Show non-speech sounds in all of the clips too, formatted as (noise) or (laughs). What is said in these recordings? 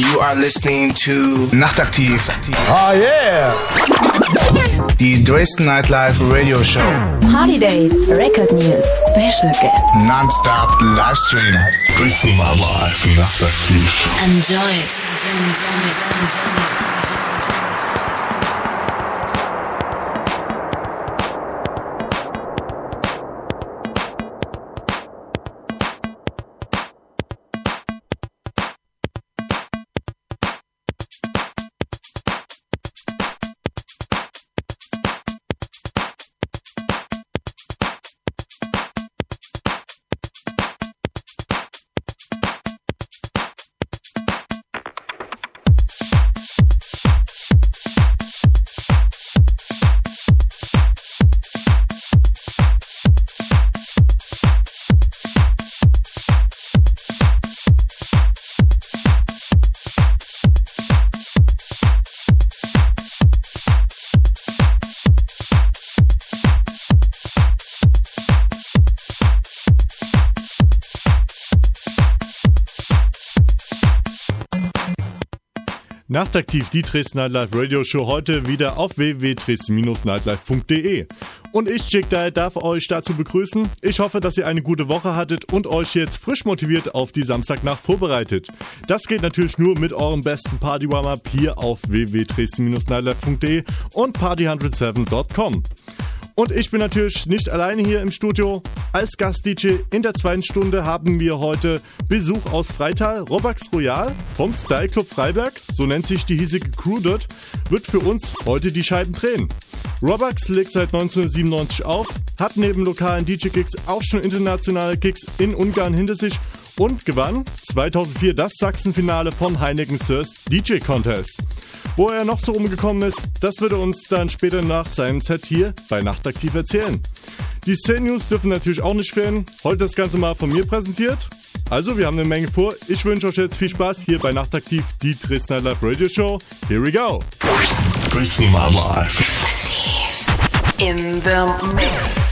You are listening to Nachtaktiv. Oh yeah! Die Dresden Nightlife Radio Show. Party Dates, Record News, Special Guests. Non-stop Livestream. Dresden Nightlife Nachtaktiv. Enjoy it. Enjoy it. Enjoy it. Enjoy it. Nachtaktiv, die Dresden Nightlife Radio Show heute wieder auf www.dresden-nightlife.de. Und ich, Jake Dye, darf euch dazu begrüßen. Ich hoffe, dass ihr eine gute Woche hattet und euch jetzt frisch motiviert auf die Samstagnacht vorbereitet. Das geht natürlich nur mit eurem besten Party Warm-Up hier auf www.dresden-nightlife.de und party107.com. Und ich bin natürlich nicht alleine hier im Studio. Als Gast-DJ in der zweiten Stunde haben wir heute Besuch aus Freital. Robax Royal vom Style Club Freiberg, so nennt sich die hiesige Crew dort, wird für uns heute die Scheiben drehen. Robax legt seit 1997 auf, hat neben lokalen DJ-Gigs auch schon internationale Gigs in Ungarn hinter sich und gewann 2004 das Sachsenfinale vom Heineken Thirst DJ Contest. Wo er noch so rumgekommen ist, das wird er uns dann später nach seinem Set hier bei Nachtaktiv erzählen. Die Szene-News dürfen natürlich auch nicht fehlen. Heute das Ganze mal von mir präsentiert. Also, wir haben eine Menge vor. Ich wünsche euch jetzt viel Spaß hier bei Nachtaktiv, die Dresdner Live Radio Show. Here we go! Dresden Nightlife. In the mix.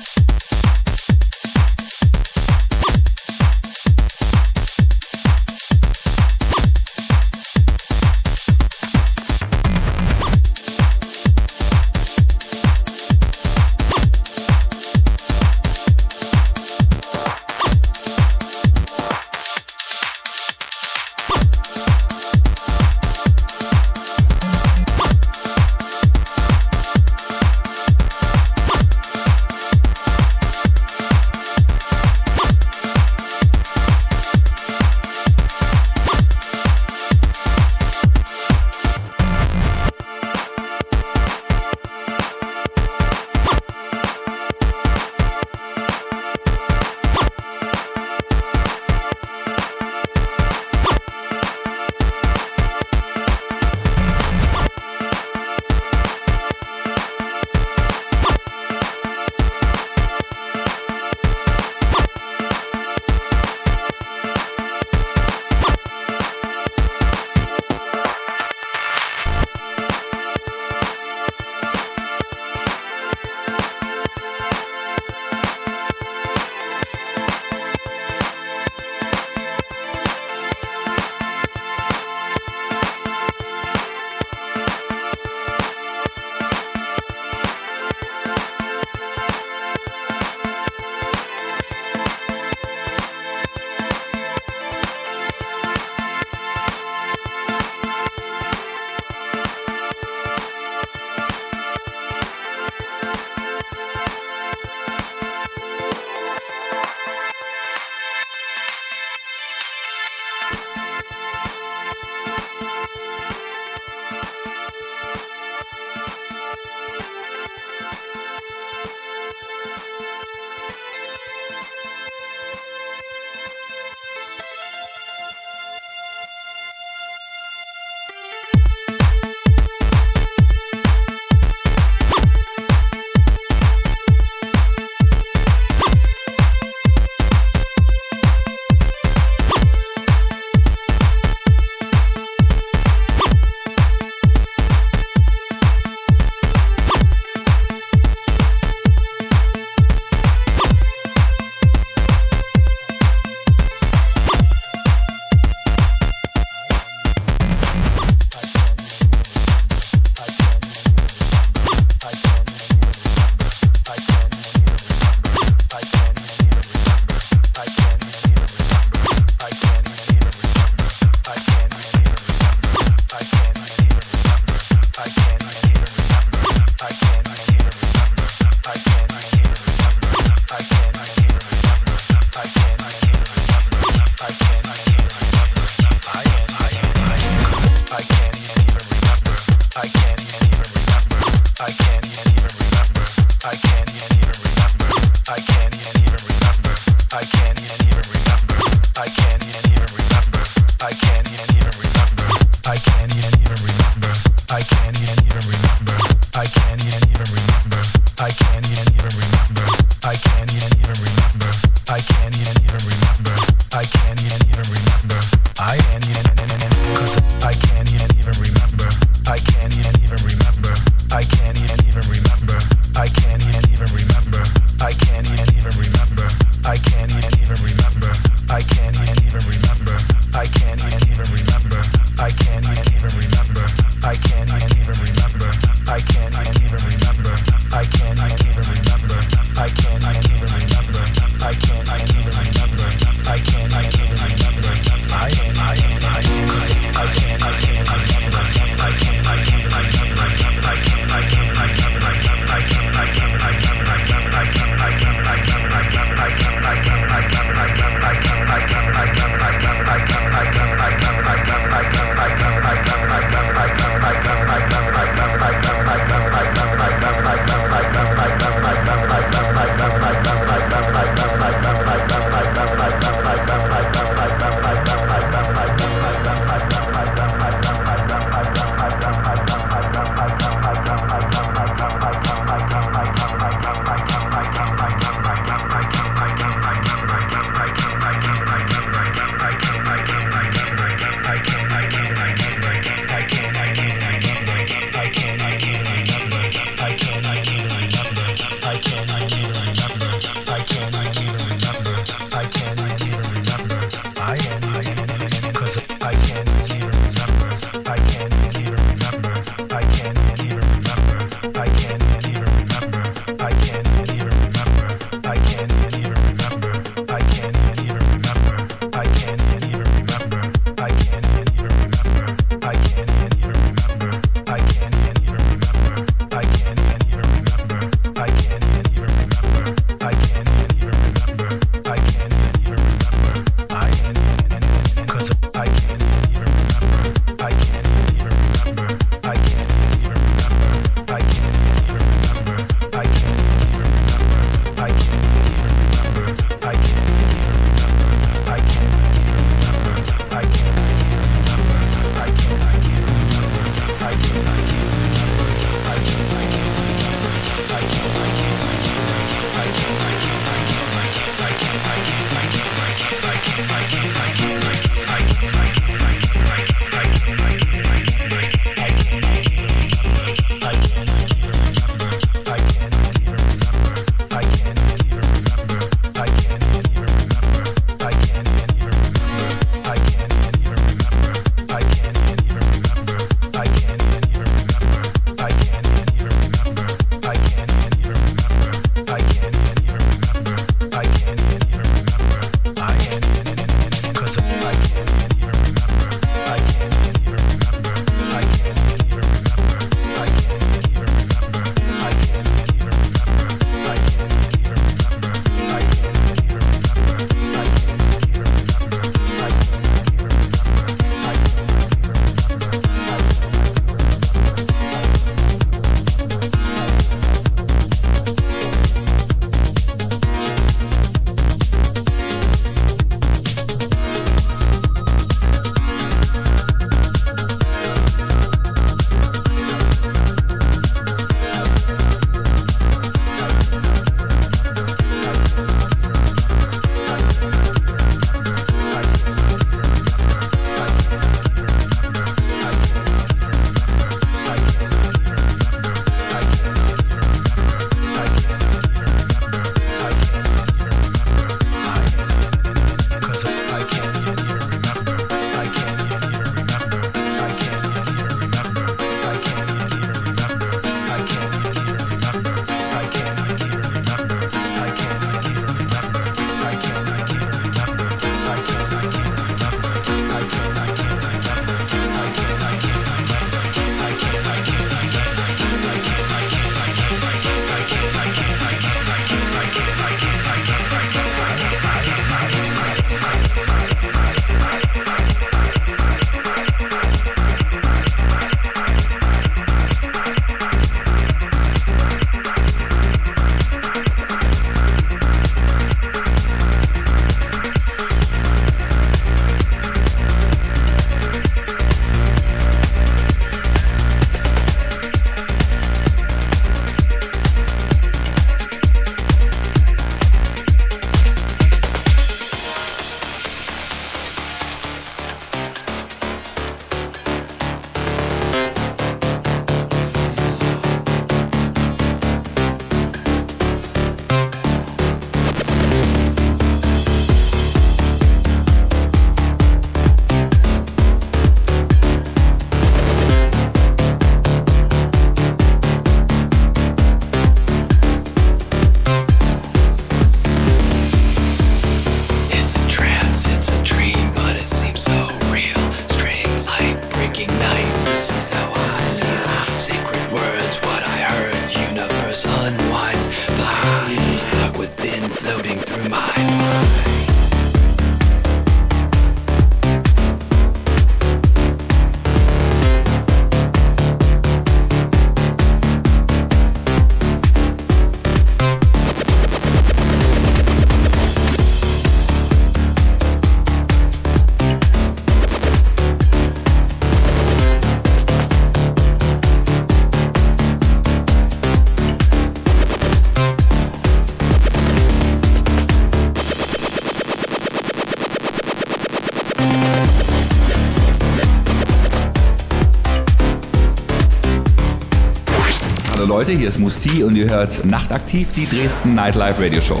Leute, hier ist Musti und ihr hört nachtaktiv die Dresden Nightlife Radio Show.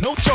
No choice.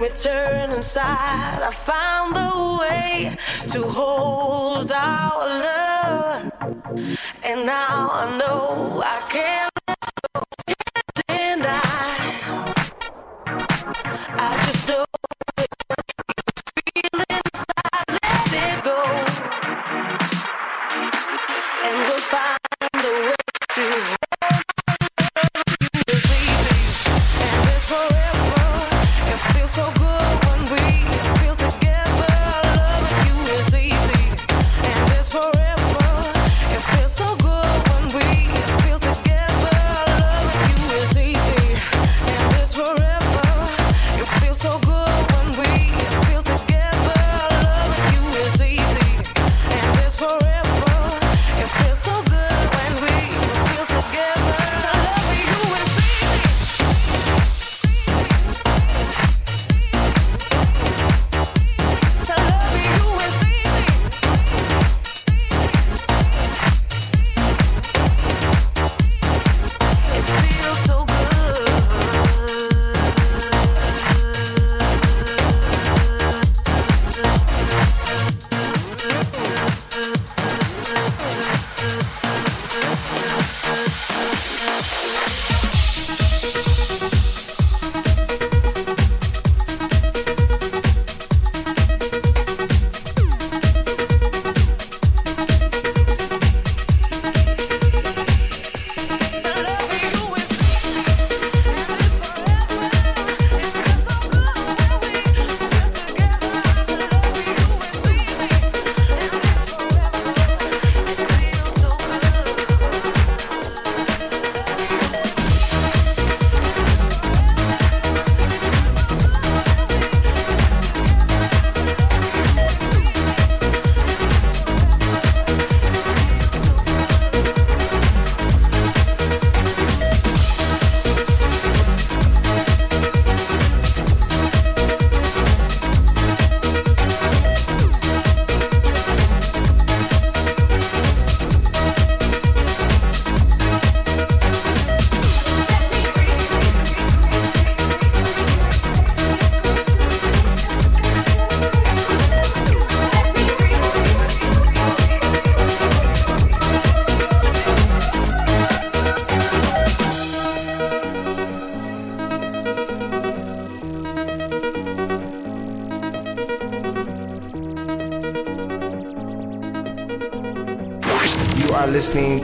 make me turn inside. I found the way to hold our love, and now I know I can.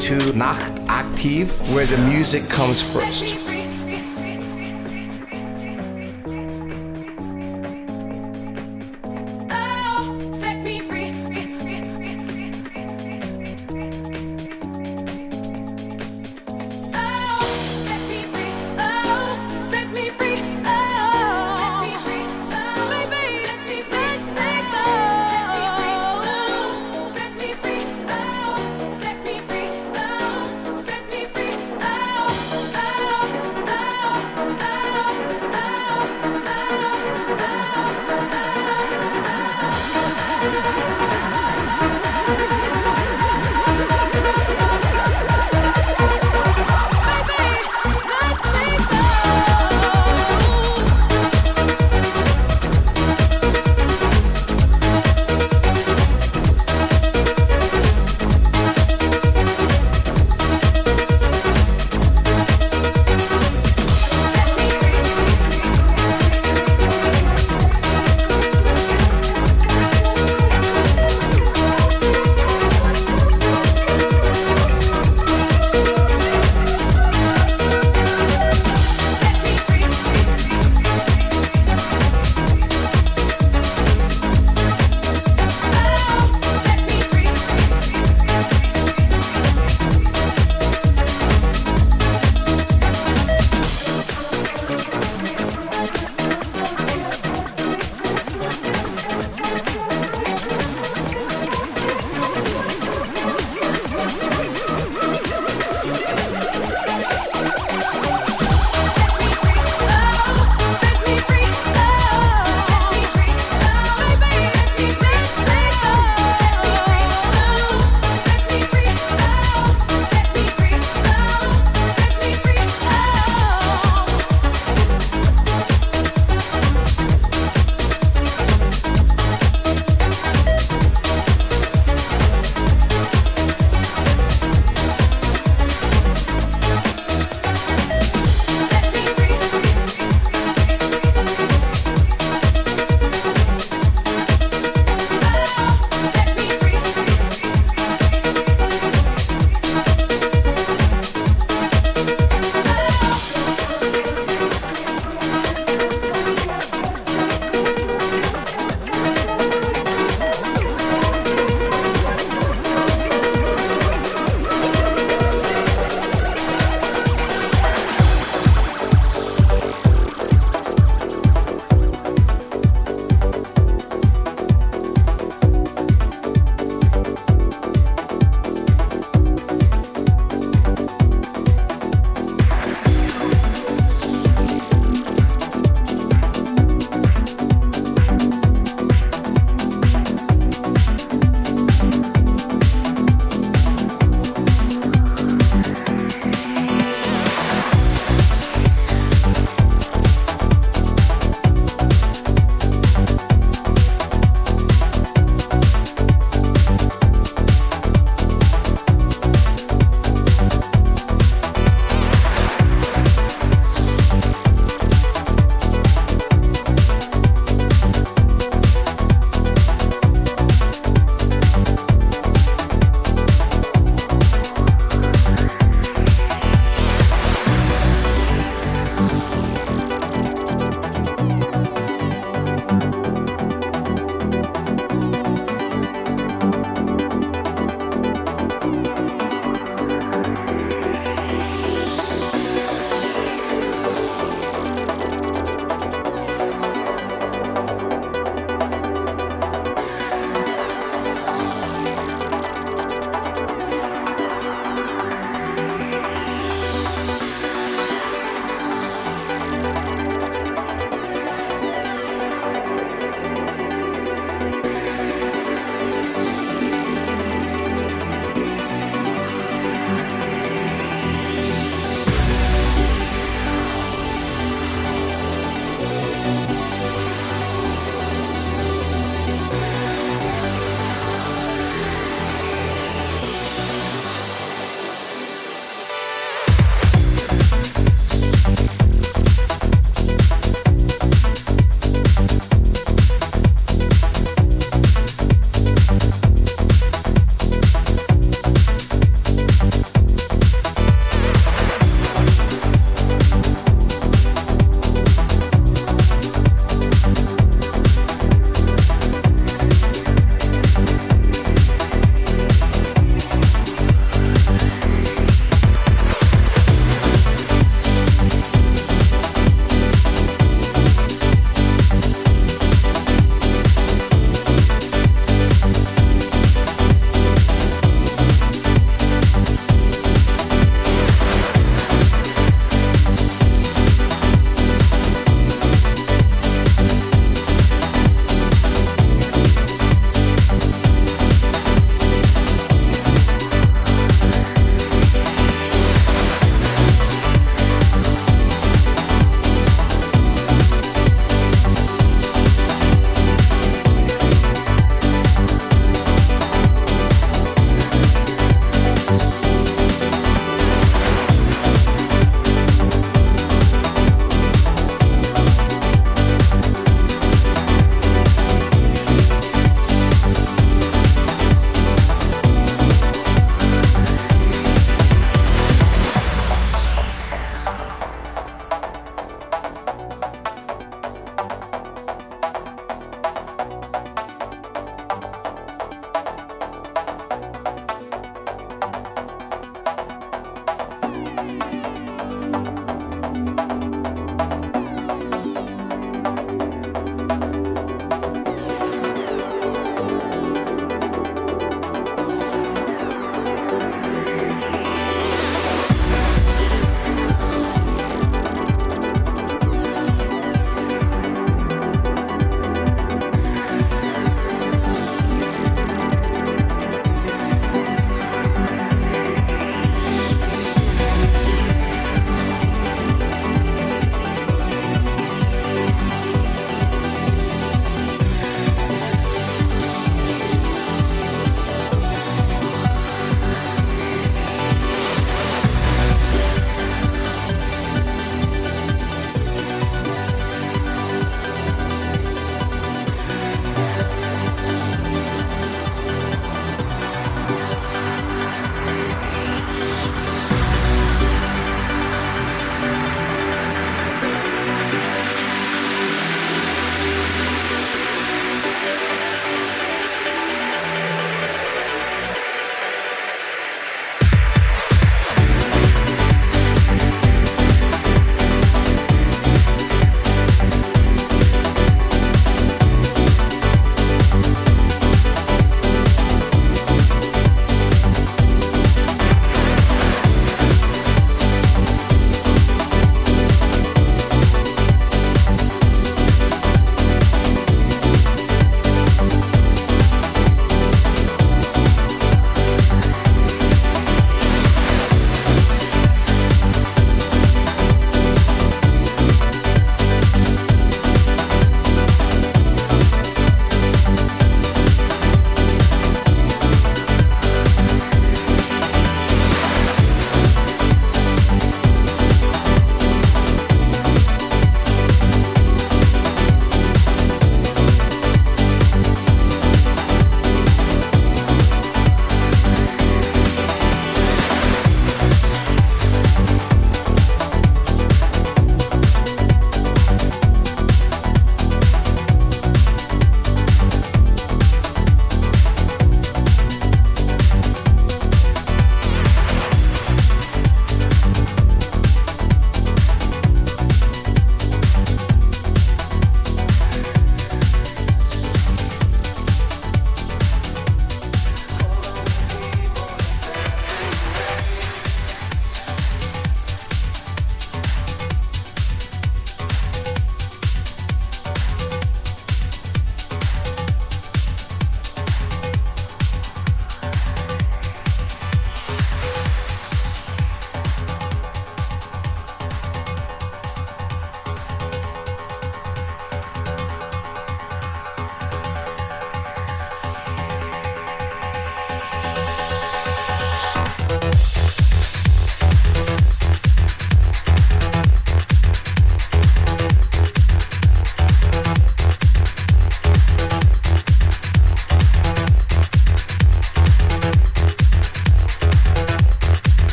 to Nachtaktiv, where the music comes first.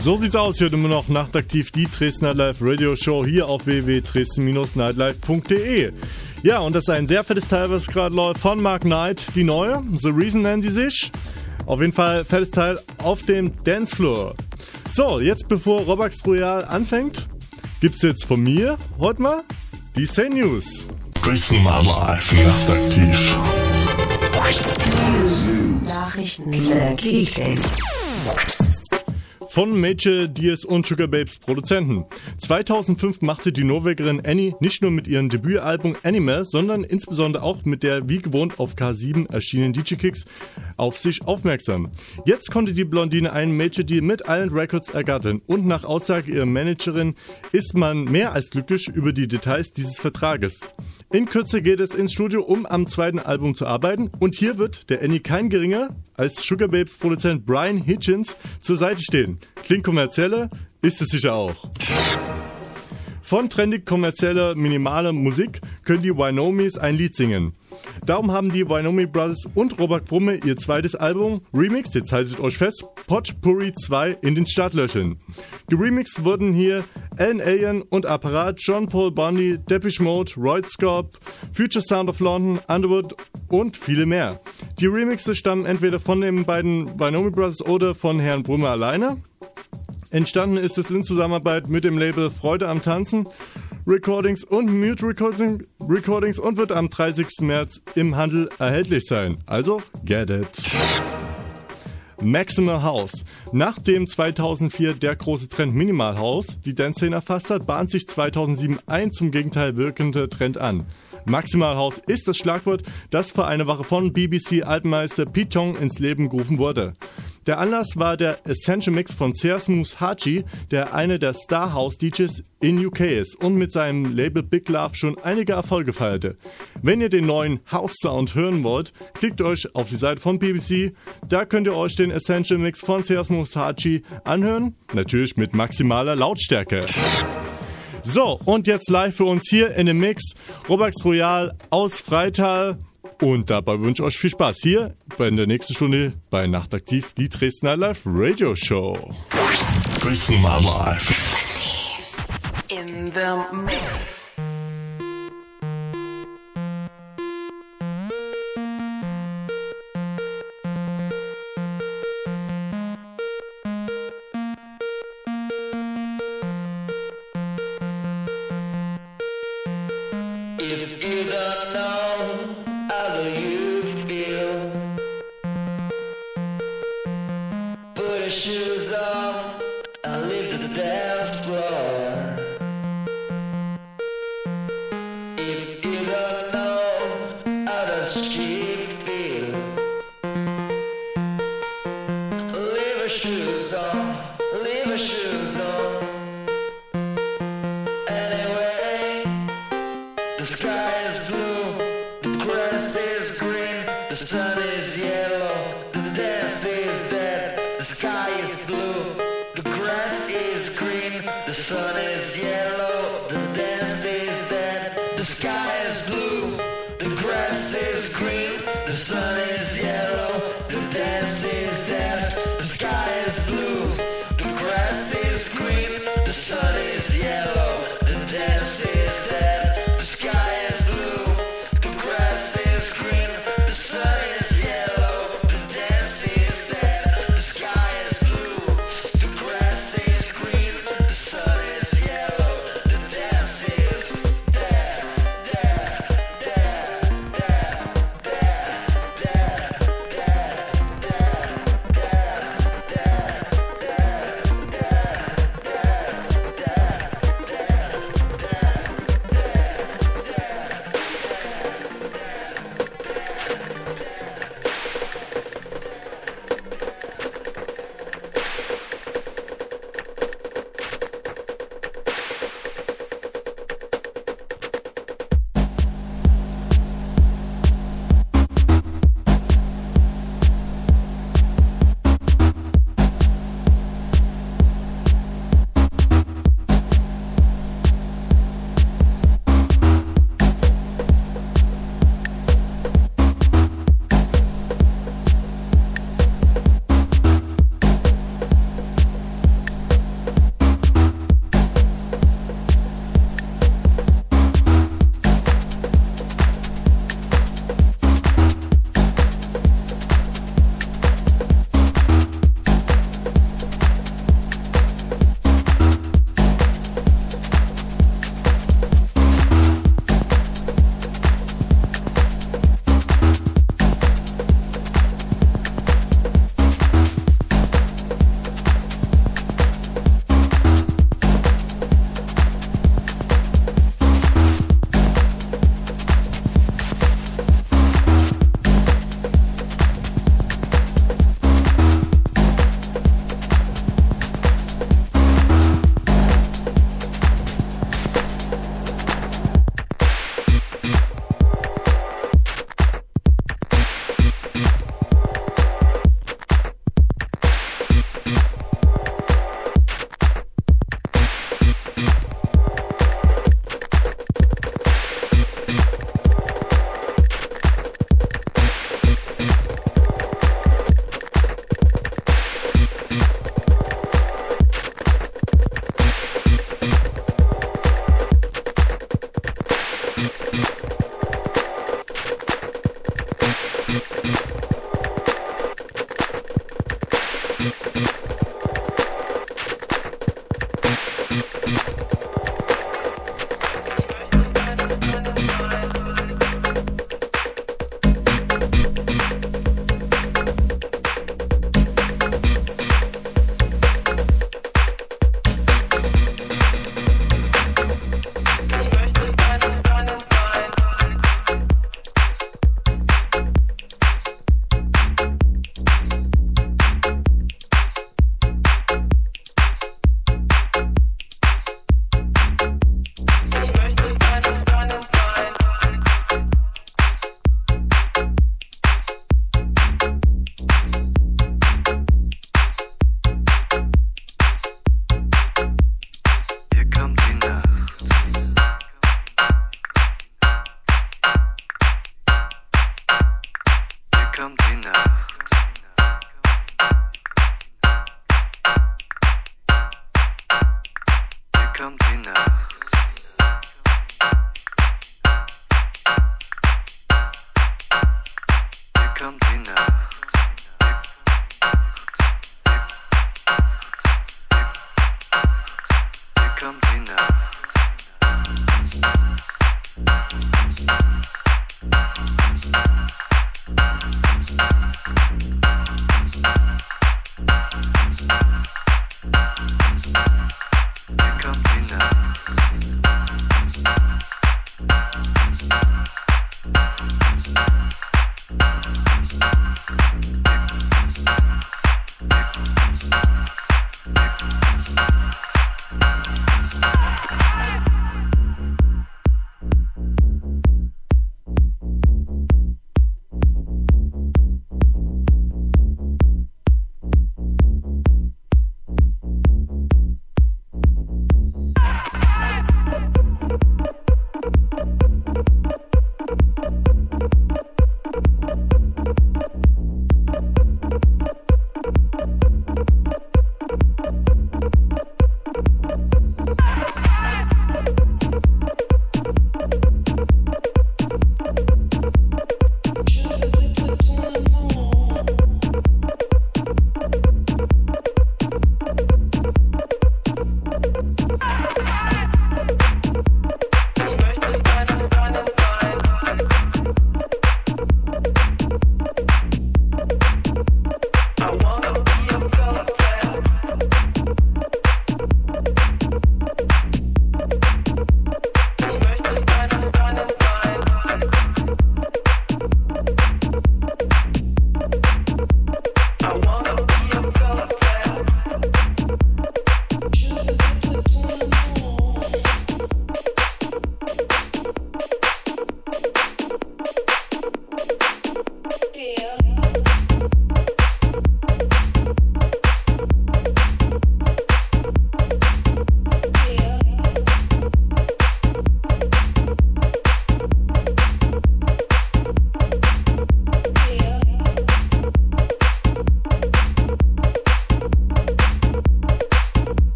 So sieht's aus. Hier immer noch nachtaktiv die Dresden Nightlife Radio Show hier auf www.dresden-nightlife.de. Ja, und das ist ein sehr fettes Teil, was gerade läuft von Mark Knight, die neue. The Reason nennen sie sich. Auf jeden Fall fettes Teil auf dem Dancefloor. So, jetzt bevor Robax Royal anfängt, gibt's jetzt von mir heute mal die Say News. Dresden Nightlife nachtaktiv. Nachrichten. Von Major Diaz und Sugar Babes Produzenten. 2005 machte die Norwegerin Annie nicht nur mit ihrem Debütalbum Anime, sondern insbesondere auch mit der wie gewohnt auf K7 erschienenen DJ Kicks auf sich aufmerksam. Jetzt konnte die Blondine einen Major Deal mit Island Records ergattern und nach Aussage ihrer Managerin ist man mehr als glücklich über die Details dieses Vertrages. In Kürze geht es ins Studio, um am zweiten Album zu arbeiten und hier wird der Annie kein geringer als Sugar Babes Produzent Brian Hitchens zur Seite stehen. Klingt kommerzieller, ist es sicher auch. Von trendig kommerzieller minimaler Musik können die Wynomies ein Lied singen. Darum haben die Wynomi Brothers und Robert Brumme ihr zweites Album Remix, jetzt haltet euch fest, Potpourri 2 in den Startlöchern. Geremixed wurden hier Alan Alien und Apparat, John Paul Bundy, Depeche Mode, Royd Scorp, Future Sound of London, Underwood und viele mehr. Die Remixe stammen entweder von den beiden Wynomi Brothers oder von Herrn Brumme alleine. Entstanden ist es in Zusammenarbeit mit dem Label Freude am Tanzen Recordings und Mute Recording, Recordings und wird am 30. März im Handel erhältlich sein. Also get it. Maximal House. Nachdem 2004 der große Trend Minimal House die Dance-Szene erfasst hat, bahnt sich 2007 ein zum Gegenteil wirkender Trend an. Maximal House ist das Schlagwort, das vor einer Woche von BBC-Altmeister Pete Tong ins Leben gerufen wurde. Der Anlass war der Essential Mix von Seasmus Haji, der einer der Star House DJs in UK ist und mit seinem Label Big Love schon einige Erfolge feierte. Wenn ihr den neuen House Sound hören wollt, klickt euch auf die Seite von BBC. Da könnt ihr euch den Essential Mix von Seasmus Haji anhören, natürlich mit maximaler Lautstärke. So, und jetzt live für uns hier in dem Mix Robax Royal aus Freital. Und dabei wünsche ich euch viel Spaß hier bei in der nächsten Stunde bei Nachtaktiv, die Dresdner Live Radio Show. Dresden Nightlife. In the mix.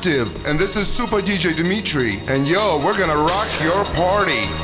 Active, and this is Super DJ Dimitri. And yo, we're gonna rock your party.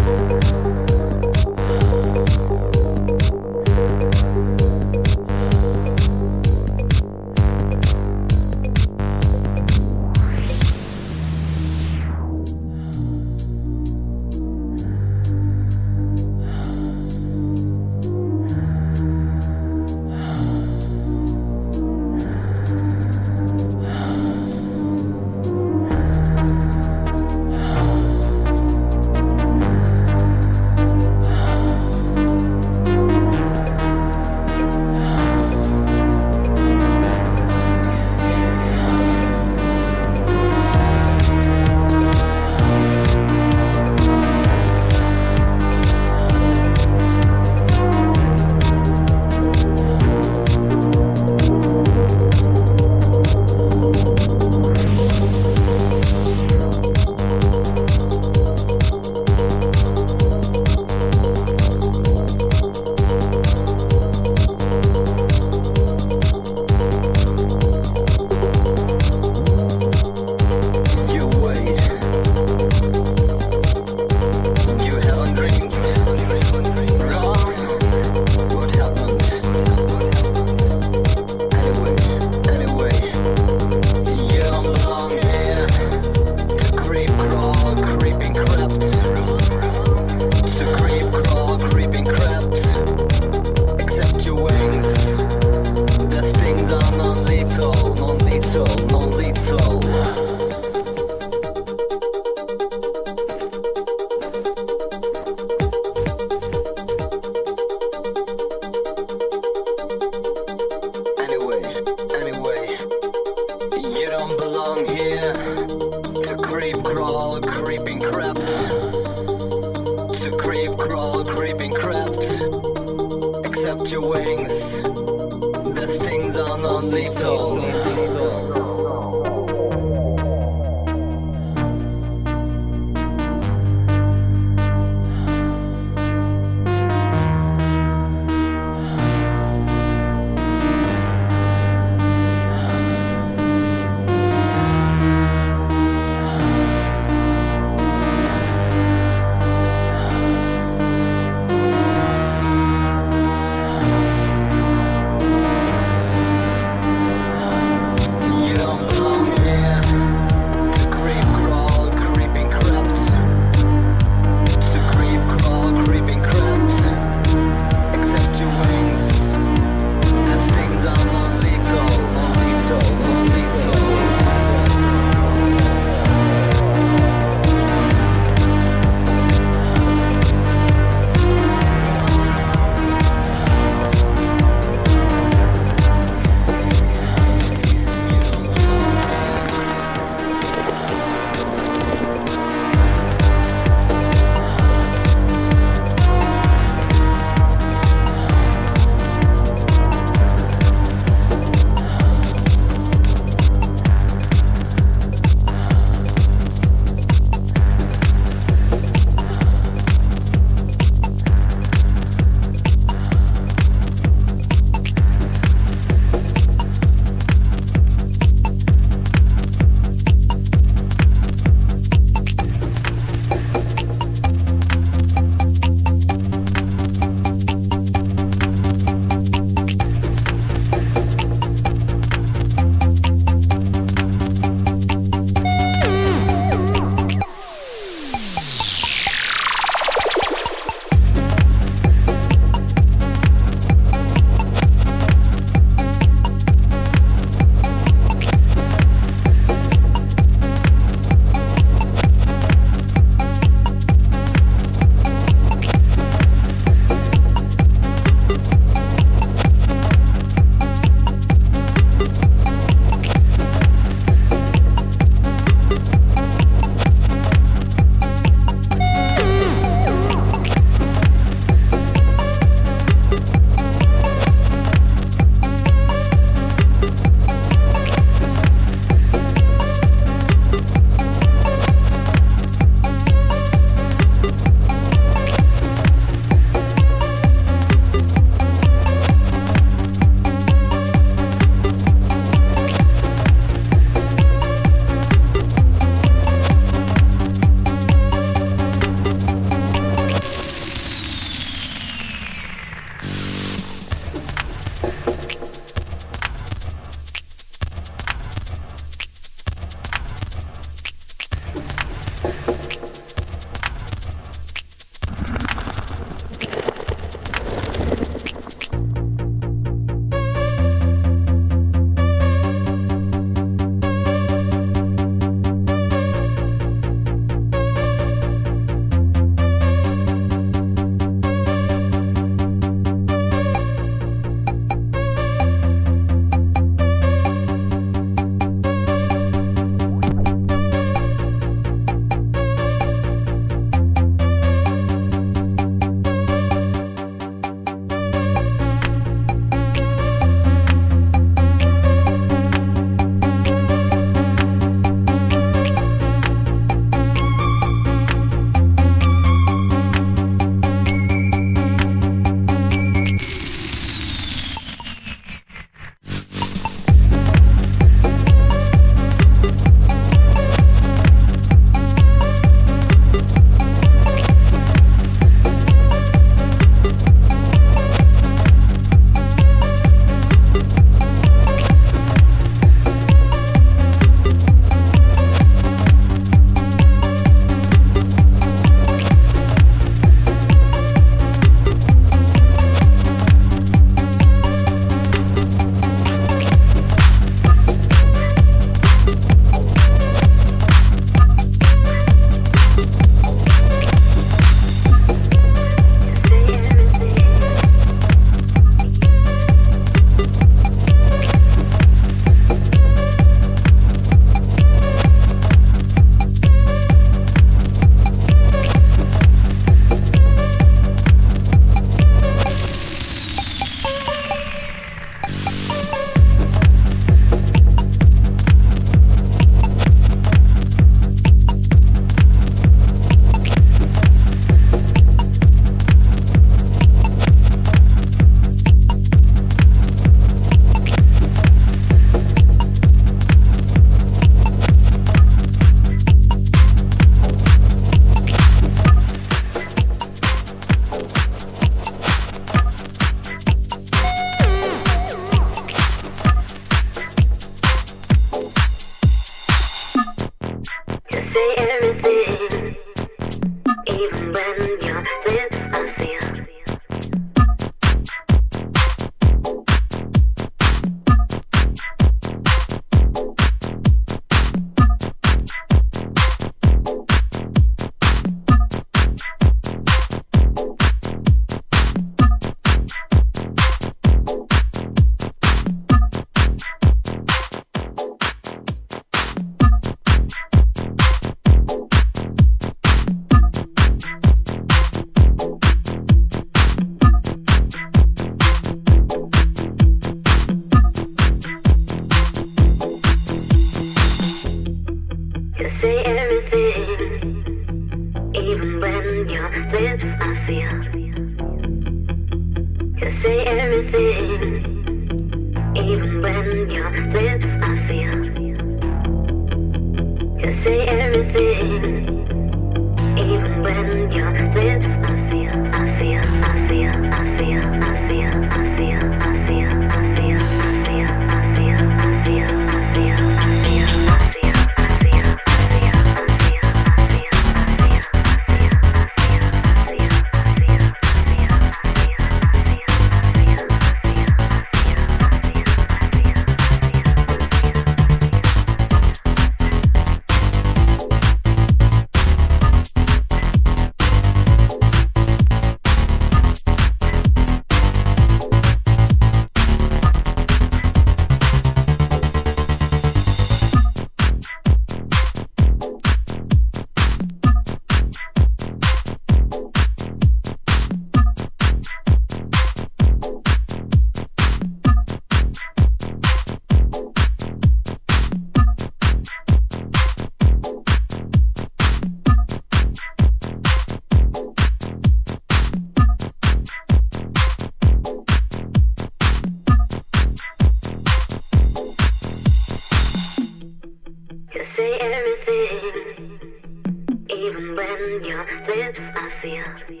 怎样.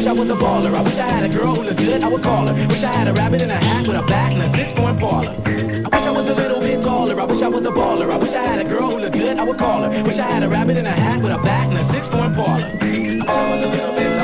wish I was a baller. I wish I had a girl who looked good, I would call her. Wish I had a rabbit in a hat with a back and a six foot parlor. I wish I was a little bit taller. I wish I was a baller. I wish I had a girl who looked good, I would call her. Wish I had a rabbit in a hat with a back and a six foot parlor. I wish I was a little bit taller.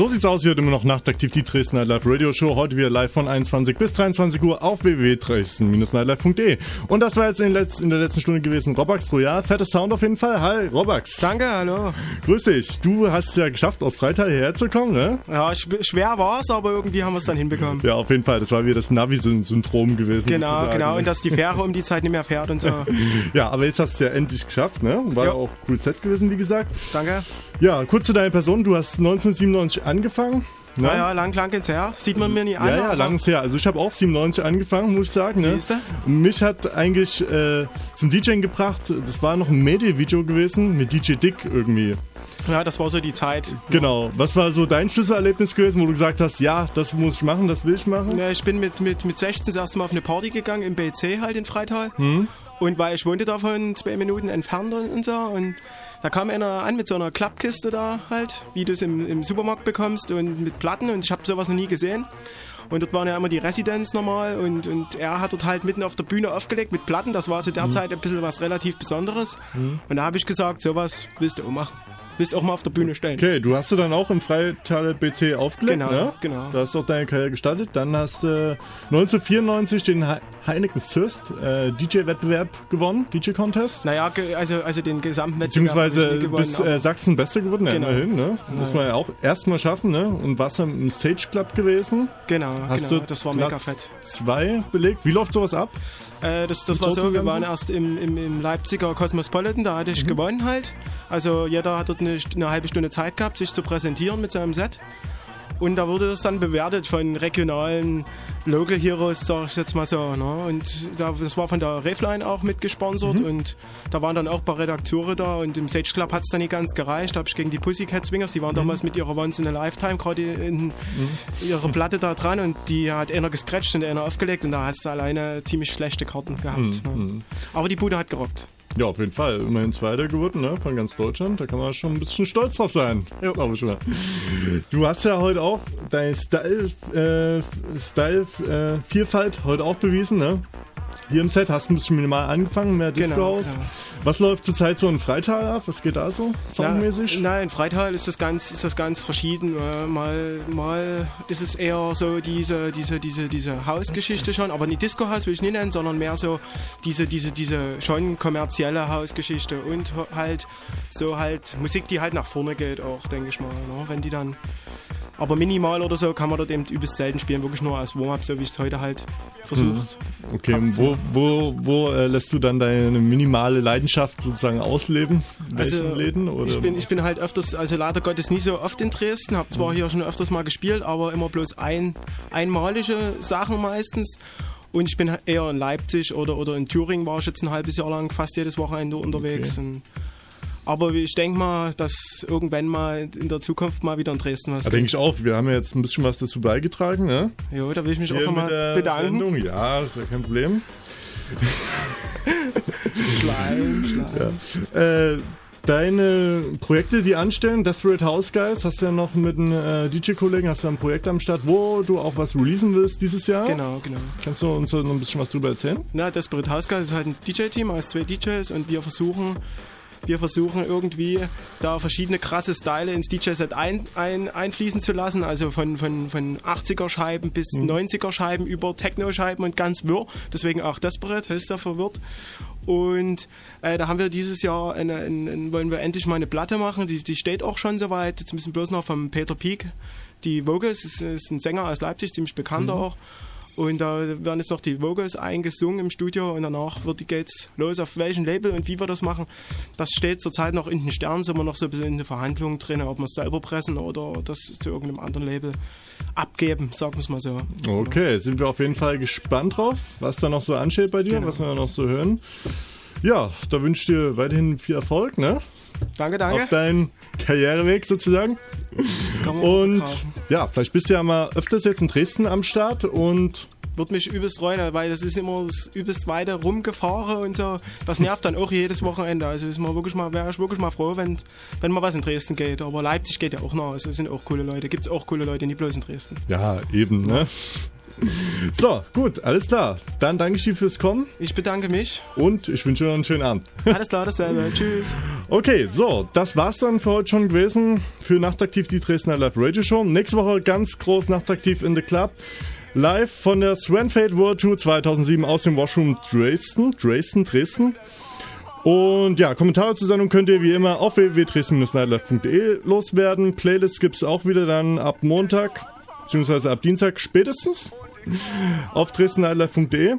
Mix. Sieht's aus, hier immer noch nachtaktiv die Dresden Nightlife Radio Show. Heute wieder live von 21 bis 23 Uhr auf www.dresden-nightlife.de. Und das war jetzt in, letz in der letzten Stunde gewesen. Robax Royal, fettes Sound auf jeden Fall. Hi, Robax. Danke, hallo. Grüß dich. Du hast es ja geschafft, aus Freital hierher zu kommen, ne? Ja, sch- schwer war's, aber irgendwie haben wir es dann hinbekommen. Ja, auf jeden Fall. Das war wieder das Navi-Syndrom gewesen. Genau, sozusagen. genau. Und dass die Fähre um die Zeit nicht mehr fährt und so. (laughs) Ja, aber jetzt hast du es ja endlich geschafft, ne? War ja auch cool Set gewesen, wie gesagt. Danke. Ja, kurz zu deiner Person. Du hast 1997 angefangen. Ne? Naja, lang, lang ins her. Sieht man mir nie an. Ja, ja, lang ist her. Also ich habe auch 97 angefangen, muss ich sagen. Ne? Siehste? Mich hat eigentlich äh, zum DJing gebracht, das war noch ein Medie-Video gewesen mit DJ Dick irgendwie. Ja, das war so die Zeit. Genau. Was war so dein Schlüsselerlebnis gewesen, wo du gesagt hast, ja, das muss ich machen, das will ich machen? Ja, ich bin mit, mit, mit 16 das erste Mal auf eine Party gegangen, im BC halt in Freital. Hm? Und weil ich wohnte davon zwei Minuten entfernt und so. Und da kam einer an mit so einer Klappkiste da halt, wie du es im, im Supermarkt bekommst und mit Platten. Und ich habe sowas noch nie gesehen. Und dort waren ja immer die Residenz normal und, und er hat dort halt mitten auf der Bühne aufgelegt mit Platten. Das war zu der Mhm. Zeit ein bisschen was relativ Besonderes. Mhm. Und da habe ich gesagt, sowas willst du auch machen. Willst auch mal auf der Bühne stellen. Okay, du hast du dann auch im Freitaler BC aufgelegt, Genau, ne? genau. Da hast du auch deine Karriere gestartet. Dann hast du 1994 den He Heineken Thirst äh, DJ-Wettbewerb gewonnen, DJ-Contest. Naja, also, also den gesamten Wettbewerb Beziehungsweise bis äh, Sachsen Beste geworden, ja, Genau. immerhin, ne? Muss man ja auch erstmal schaffen, ne? Und warst dann im Sage Club gewesen. Genau, Hast genau, du das war mega fett. Zwei belegt. Wie läuft sowas ab? Äh, das das war so, wir waren erst im, im, im Leipziger Cosmopolitan, da hatte ich Mhm. gewonnen halt. Also jeder hat dort eine, eine halbe Stunde Zeit gehabt, sich zu präsentieren mit seinem Set. Und da wurde das dann bewertet von regionalen Local Heroes, sag ich jetzt mal so. Ne? Und da, das war von der Refline auch mitgesponsert Mhm. und da waren dann auch ein paar Redakteure da und im Sage Club hat es dann nicht ganz gereicht. Da habe ich gegen die Pussycat Swingers, die waren Mhm. damals mit ihrer Once in a Lifetime gerade in ihrer Platte da dran und die hat einer gescratcht und einer aufgelegt und da hast du alleine ziemlich schlechte Karten gehabt. Ne? Mhm. Aber die Bude hat gerockt. Ja, auf jeden Fall. Immerhin Zweiter geworden, ne? Von ganz Deutschland. Da kann man schon ein bisschen stolz drauf sein. Glaube ich mal. Du hast ja heute auch deine Style, äh, Style äh, Vielfalt heute auch bewiesen, ne? Hier im Set hast du ein bisschen minimal angefangen, mehr Disco Genau, House. genau. Was läuft zurzeit so in Freital ab? Was geht da so? Soundmäßig? Na, nein, in Freital ist das ganz, ist das ganz verschieden. Äh, Mal, mal ist es eher so diese, diese, diese, diese Hausgeschichte schon, aber nicht Disco House will ich nicht nennen, sondern mehr so diese, diese, diese schon kommerzielle Hausgeschichte und halt so halt Musik, die halt nach vorne geht auch, denke ich mal. Ne? Wenn die dann aber minimal oder so kann man dort eben übelst selten spielen, wirklich nur als Warm-up, so wie ich es heute halt versucht. Hm. Okay, und wo, wo, wo äh, lässt du dann deine minimale Leidenschaft sozusagen ausleben? In welchen Läden? Oder Also, ich bin, ich bin halt öfters, also leider Gottes nie so oft in Dresden, habe zwar hier schon öfters mal gespielt, aber immer bloß ein, einmalige Sachen meistens. Und ich bin eher in Leipzig oder, oder in Thüringen war ich jetzt ein halbes Jahr lang fast jedes Wochenende unterwegs. Okay. Aber ich denke mal, dass irgendwann mal in der Zukunft mal wieder in Dresden was Da denke ich auch, wir haben ja jetzt ein bisschen was dazu beigetragen, ne? Jo, da will ich mich Hier auch nochmal bedanken. Sendung. Ja, ist ja kein Problem. (laughs) Schleim, Schleim. Ja. Äh, deine Projekte, die anstellen, Desperate House Guys, hast du ja noch mit einem äh, DJ-Kollegen, hast du ein Projekt am Start, wo du auch was releasen willst dieses Jahr? Genau, genau. Kannst du uns noch ein bisschen was drüber erzählen? Na, Desperate House Guys ist halt ein DJ-Team aus zwei DJs und wir versuchen, wir versuchen irgendwie da verschiedene krasse Style ins DJ-Set ein, ein, einfließen zu lassen. Also von, von, von 80er-Scheiben bis 90er-Scheiben über Techno-Scheiben und ganz wirr. Deswegen auch Desperate, heißt der verwirrt. Und äh, da haben wir dieses Jahr, eine, eine, eine, wollen wir endlich mal eine Platte machen. Die, die steht auch schon soweit. Jetzt müssen bloß noch vom Peter Peak. Die Vocals ist, ist ein Sänger aus Leipzig, ziemlich bekannt auch. Und da werden jetzt noch die Vocals eingesungen im Studio und danach wird die geht's los auf welchem Label und wie wir das machen. Das steht zurzeit noch in den Sternen, sind wir noch so ein bisschen in der Verhandlung drin, ob wir es selber pressen oder das zu irgendeinem anderen Label abgeben, sagen wir es mal so. Okay, sind wir auf jeden Fall gespannt drauf, was da noch so ansteht bei dir, Genau. was wir noch so hören. Ja, da wünsche ich dir weiterhin viel Erfolg, ne? Danke, danke. Auf deinen Karriereweg sozusagen. Und ja, vielleicht bist du ja mal öfters jetzt in Dresden am Start und Würde mich übelst freuen, weil das ist immer das übelst weite rumgefahren und so. Das nervt dann auch jedes Wochenende. Also ist man wirklich mal, wäre ich wirklich mal froh, wenn, wenn mal was in Dresden geht. Aber Leipzig geht ja auch noch. Also sind auch coole Leute. Gibt es auch coole Leute, nicht bloß in Dresden. ja, eben, ne? (laughs) So, gut, alles klar. Dann danke ich dir fürs Kommen. Ich bedanke mich. Und ich wünsche dir noch einen schönen Abend. (laughs) Alles klar, dasselbe. Tschüss. Okay, so, das war's dann für heute schon gewesen. Für Nachtaktiv die Dresdner Live Radio Show. Nächste Woche ganz groß Nachtaktiv in the Club. Live von der Swanfade World Tour 2007 aus dem Washroom Dresden. Dresden, Dresden. Und ja, Kommentare zur Sendung könnt ihr wie immer auf www.dresden-nightlife.de loswerden. Playlists gibt's auch wieder dann ab Montag, beziehungsweise ab Dienstag spätestens auf dresden-nightlife.de.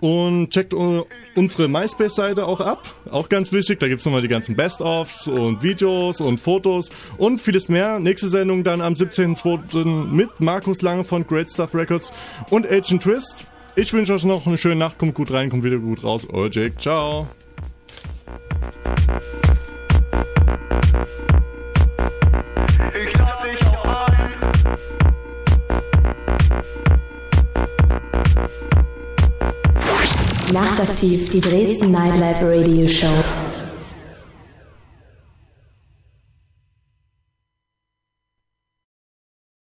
Und checkt unsere MySpace-Seite auch ab. Auch ganz wichtig, da gibt's nochmal die ganzen Best-ofs und Videos und Fotos und vieles mehr. Nächste Sendung dann am 17.02. mit Markus Lange von Great Stuff Records und Agent Twist. Ich wünsche euch noch eine schöne Nacht, kommt gut rein, kommt wieder gut raus. Euer Jake, ciao. Ich Nachtaktiv, die Dresden Nightlife Radio Show.